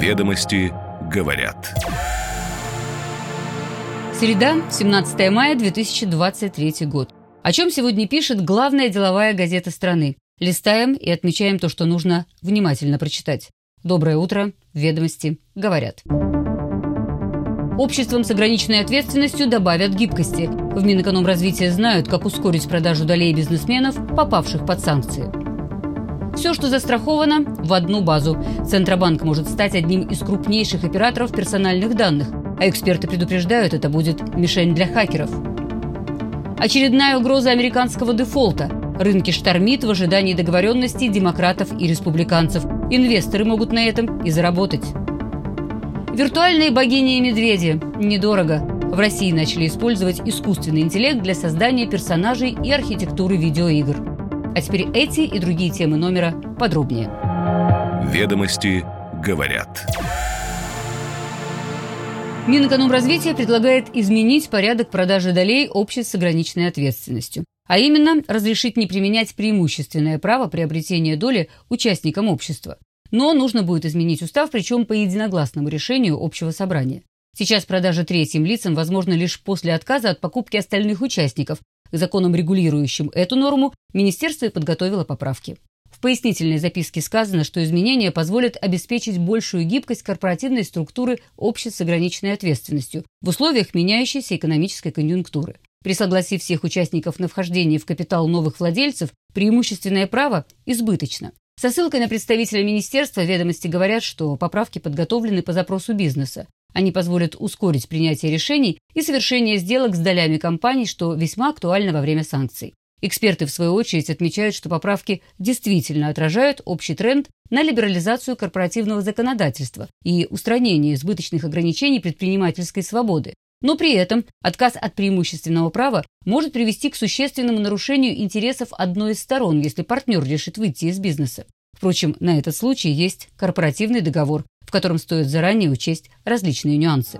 Ведомости говорят. Среда, 17 мая 2023 год. О чем сегодня пишет главная деловая газета страны. Листаем и отмечаем то, что нужно внимательно прочитать. Доброе утро. Ведомости говорят. Обществам с ограниченной ответственностью добавят гибкости. В Минэкономразвития знают, как ускорить продажу долей бизнесменов, попавших под санкции. Все, что застраховано, в одну базу. Центробанк может стать одним из крупнейших операторов персональных данных, а эксперты предупреждают, это будет мишень для хакеров. Очередная угроза американского дефолта. Рынки штормит в ожидании договоренностей демократов и республиканцев. Инвесторы могут на этом и заработать. Виртуальные богини и медведи. Недорого. В России начали использовать искусственный интеллект для создания персонажей и архитектуры видеоигр. А теперь эти и другие темы номера подробнее. Ведомости говорят. Минэкономразвития предлагает изменить порядок продажи долей обществ с ограниченной ответственностью. А именно, разрешить не применять преимущественное право приобретения доли участникам общества. Но нужно будет изменить устав, причем по единогласному решению общего собрания. Сейчас продажа третьим лицам возможна лишь после отказа от покупки остальных участников. К законам, регулирующим эту норму, министерство и подготовило поправки. В пояснительной записке сказано, что изменения позволят обеспечить большую гибкость корпоративной структуры обществ с ограниченной ответственностью в условиях меняющейся экономической конъюнктуры. При согласии всех участников на вхождение в капитал новых владельцев преимущественное право избыточно. Со ссылкой на представителя министерства ведомости говорят, что поправки подготовлены по запросу бизнеса. Они позволят ускорить принятие решений и совершение сделок с долями компаний, что весьма актуально во время санкций. Эксперты, в свою очередь, отмечают, что поправки действительно отражают общий тренд на либерализацию корпоративного законодательства и устранение избыточных ограничений предпринимательской свободы. Но при этом отказ от преимущественного права может привести к существенному нарушению интересов одной из сторон, если партнер решит выйти из бизнеса. Впрочем, на этот случай есть корпоративный договор, в котором стоит заранее учесть различные нюансы.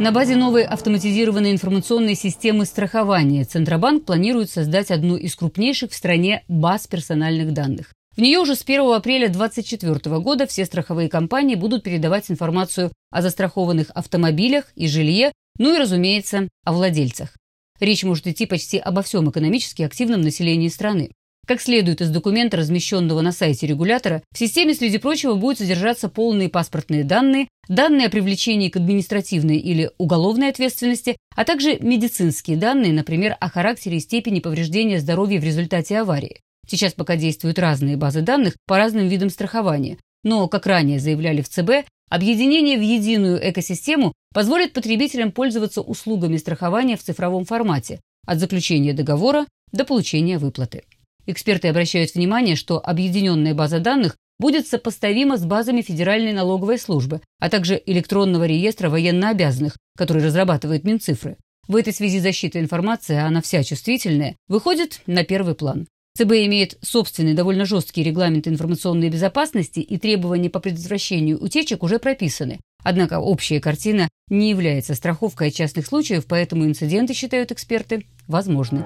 На базе новой автоматизированной информационной системы страхования Центробанк планирует создать одну из крупнейших в стране баз персональных данных. В нее уже с 1 апреля 2024 года все страховые компании будут передавать информацию о застрахованных автомобилях и жилье, ну и, разумеется, о владельцах. Речь может идти почти обо всем экономически активном населении страны. Как следует из документа, размещенного на сайте регулятора, в системе, среди прочего, будут содержаться полные паспортные данные, данные о привлечении к административной или уголовной ответственности, а также медицинские данные, например, о характере и степени повреждения здоровья в результате аварии. Сейчас пока действуют разные базы данных по разным видам страхования, но, как ранее заявляли в ЦБ, объединение в единую экосистему позволит потребителям пользоваться услугами страхования в цифровом формате от заключения договора до получения выплаты. Эксперты обращают внимание, что объединенная база данных будет сопоставима с базами Федеральной налоговой службы, а также электронного реестра военнообязанных, который разрабатывает Минцифры. В этой связи защита информации, она вся чувствительная, выходит на первый план. ЦБ имеет собственный довольно жесткий регламент информационной безопасности и требования по предотвращению утечек уже прописаны. Однако общая картина не является страховкой от частных случаев, поэтому инциденты, считают эксперты, возможны.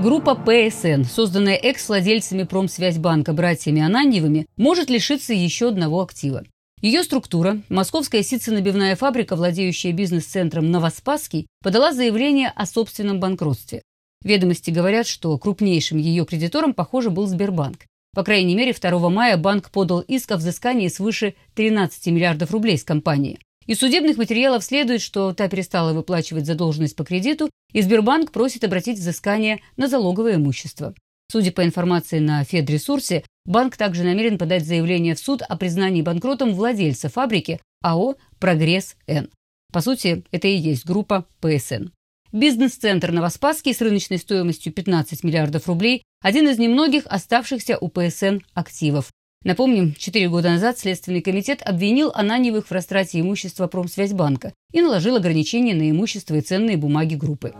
Группа ПСН, созданная экс-владельцами Промсвязьбанка братьями Ананьевыми, может лишиться еще одного актива. Ее структура, московская ситценабивная фабрика, владеющая бизнес-центром Новоспасский, подала заявление о собственном банкротстве. Ведомости говорят, что крупнейшим ее кредитором, похоже, был Сбербанк. По крайней мере, 2 мая банк подал иск о взыскании свыше 13 миллиардов рублей с компании. Из судебных материалов следует, что та перестала выплачивать задолженность по кредиту, и Сбербанк просит обратить взыскание на залоговое имущество. Судя по информации на Федресурсе, банк также намерен подать заявление в суд о признании банкротом владельца фабрики АО «Прогресс-Н». По сути, это и есть группа ПСН. Бизнес-центр Новоспасский с рыночной стоимостью 15 миллиардов рублей – один из немногих оставшихся у ПСН активов. Напомним, четыре года назад Следственный комитет обвинил Ананьевых в растрате имущества Промсвязьбанка и наложил ограничения на имущество и ценные бумаги группы.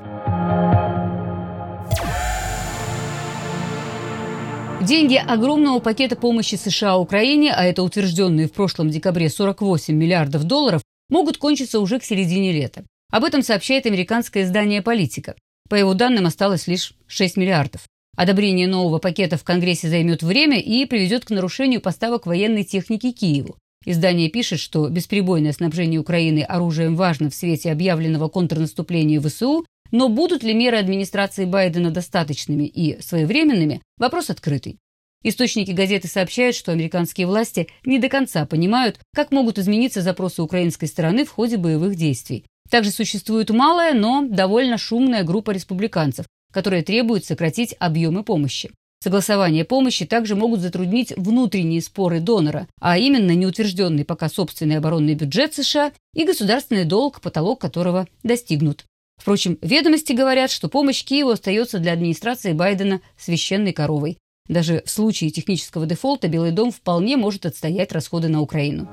Деньги огромного пакета помощи США Украине, а это утвержденные в прошлом декабре 48 миллиардов долларов, могут кончиться уже к середине лета. Об этом сообщает американское издание «Политика». По его данным, осталось лишь 6 миллиардов. Одобрение нового пакета в Конгрессе займет время и приведет к нарушению поставок военной техники Киеву. Издание пишет, что бесперебойное снабжение Украины оружием важно в свете объявленного контрнаступления ВСУ, но будут ли меры администрации Байдена достаточными и своевременными – вопрос открытый. Источники газеты сообщают, что американские власти не до конца понимают, как могут измениться запросы украинской стороны в ходе боевых действий. Также существует малая, но довольно шумная группа республиканцев, которая требует сократить объемы помощи. Согласование помощи также могут затруднить внутренние споры донора, а именно неутвержденный пока собственный оборонный бюджет США и государственный долг, потолок которого достигнут. Впрочем, ведомости говорят, что помощь Киеву остается для администрации Байдена священной коровой. Даже в случае технического дефолта Белый дом вполне может отстоять расходы на Украину.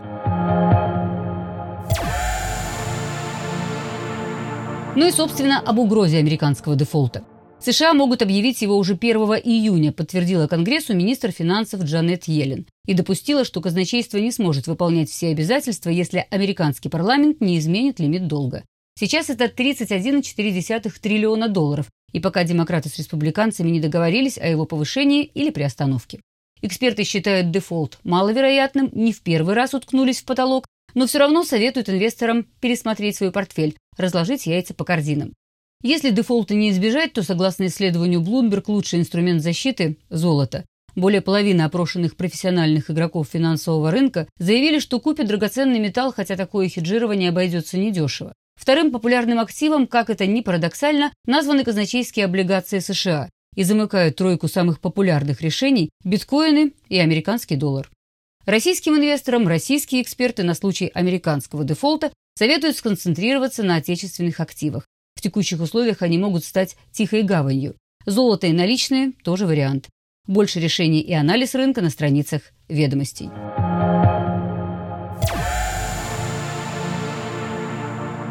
Ну и, собственно, об угрозе американского дефолта. США могут объявить его уже 1 июня, подтвердила Конгрессу министр финансов Джанет Йеллен и допустила, что казначейство не сможет выполнять все обязательства, если американский парламент не изменит лимит долга. Сейчас это 31,4 триллиона долларов, и пока демократы с республиканцами не договорились о его повышении или приостановке. Эксперты считают дефолт маловероятным, не в первый раз уткнулись в потолок, но все равно советуют инвесторам пересмотреть свой портфель, разложить яйца по корзинам. Если дефолта не избежать, то, согласно исследованию Bloomberg, лучший инструмент защиты – золото. Более половины опрошенных профессиональных игроков финансового рынка заявили, что купят драгоценный металл, хотя такое хеджирование обойдется недешево. Вторым популярным активом, как это ни парадоксально, названы казначейские облигации США и замыкают тройку самых популярных решений – биткоины и американский доллар. Российским инвесторам российские эксперты на случай американского дефолта советуют сконцентрироваться на отечественных активах. В текущих условиях они могут стать тихой гаванью. Золото и наличные – тоже вариант. Больше решений и анализ рынка на страницах ведомостей.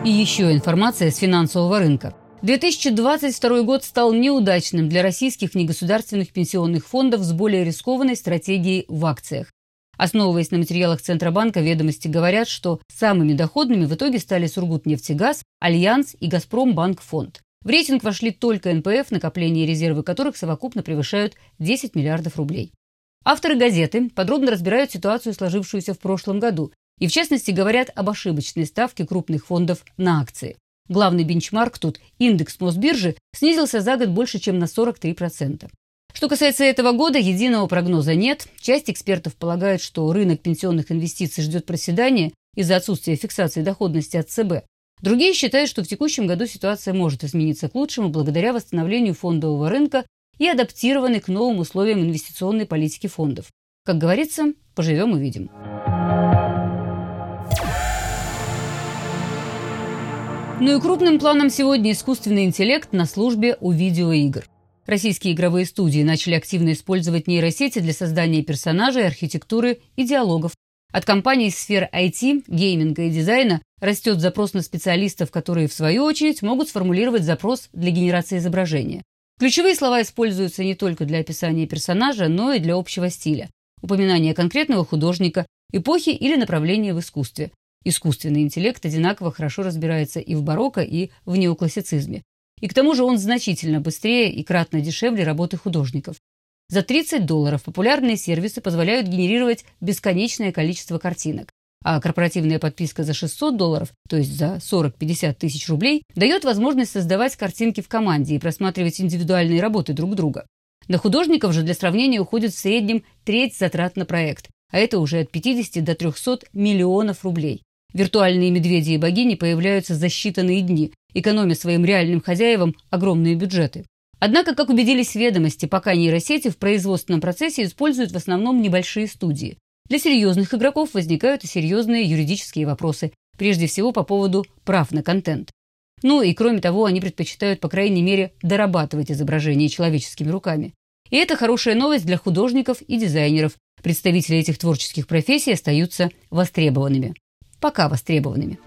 И еще информация с финансового рынка. 2022 год стал неудачным для российских негосударственных пенсионных фондов с более рискованной стратегией в акциях. Основываясь на материалах Центробанка, ведомости говорят, что самыми доходными в итоге стали Сургутнефтегаз, Альянс и Газпромбанк-фонд. В рейтинг вошли только НПФ, накопление и резервы которых совокупно превышают 10 миллиардов рублей. Авторы газеты подробно разбирают ситуацию, сложившуюся в прошлом году, и в частности говорят об ошибочной ставке крупных фондов на акции. Главный бенчмарк тут, индекс Мосбиржи, снизился за год больше, чем на 43%. Что касается этого года, единого прогноза нет. Часть экспертов полагает, что рынок пенсионных инвестиций ждет проседания из-за отсутствия фиксации доходности от ЦБ. Другие считают, что в текущем году ситуация может измениться к лучшему благодаря восстановлению фондового рынка и адаптированной к новым условиям инвестиционной политики фондов. Как говорится, поживем увидим. Ну и крупным планом сегодня искусственный интеллект на службе у видеоигр. Российские игровые студии начали активно использовать нейросети для создания персонажей, архитектуры и диалогов. От компаний из сфер IT, гейминга и дизайна растет запрос на специалистов, которые, в свою очередь, могут сформулировать запрос для генерации изображения. Ключевые слова используются не только для описания персонажа, но и для общего стиля, упоминания конкретного художника, эпохи или направления в искусстве. Искусственный интеллект одинаково хорошо разбирается и в барокко, и в неоклассицизме. И к тому же он значительно быстрее и кратно дешевле работы художников. За 30 долларов популярные сервисы позволяют генерировать бесконечное количество картинок, а корпоративная подписка за 600 долларов, то есть за 40-50 тысяч рублей, дает возможность создавать картинки в команде и просматривать индивидуальные работы друг друга. На художников же для сравнения уходит в среднем треть затрат на проект, а это уже от 50 до 300 миллионов рублей. Виртуальные медведи и богини появляются за считанные дни, экономя своим реальным хозяевам огромные бюджеты. Однако, как убедились ведомости, пока нейросети в производственном процессе используют в основном небольшие студии. Для серьезных игроков возникают и серьезные юридические вопросы, прежде всего по поводу прав на контент. Ну и кроме того, они предпочитают, по крайней мере, дорабатывать изображения человеческими руками. И это хорошая новость для художников и дизайнеров. Представители этих творческих профессий остаются востребованными пока востребованными.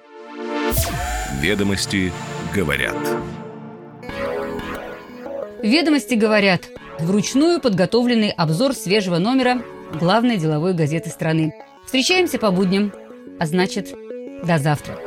Ведомости говорят. Ведомости говорят. Вручную подготовленный обзор свежего номера главной деловой газеты страны. Встречаемся по будням. А значит, до завтра.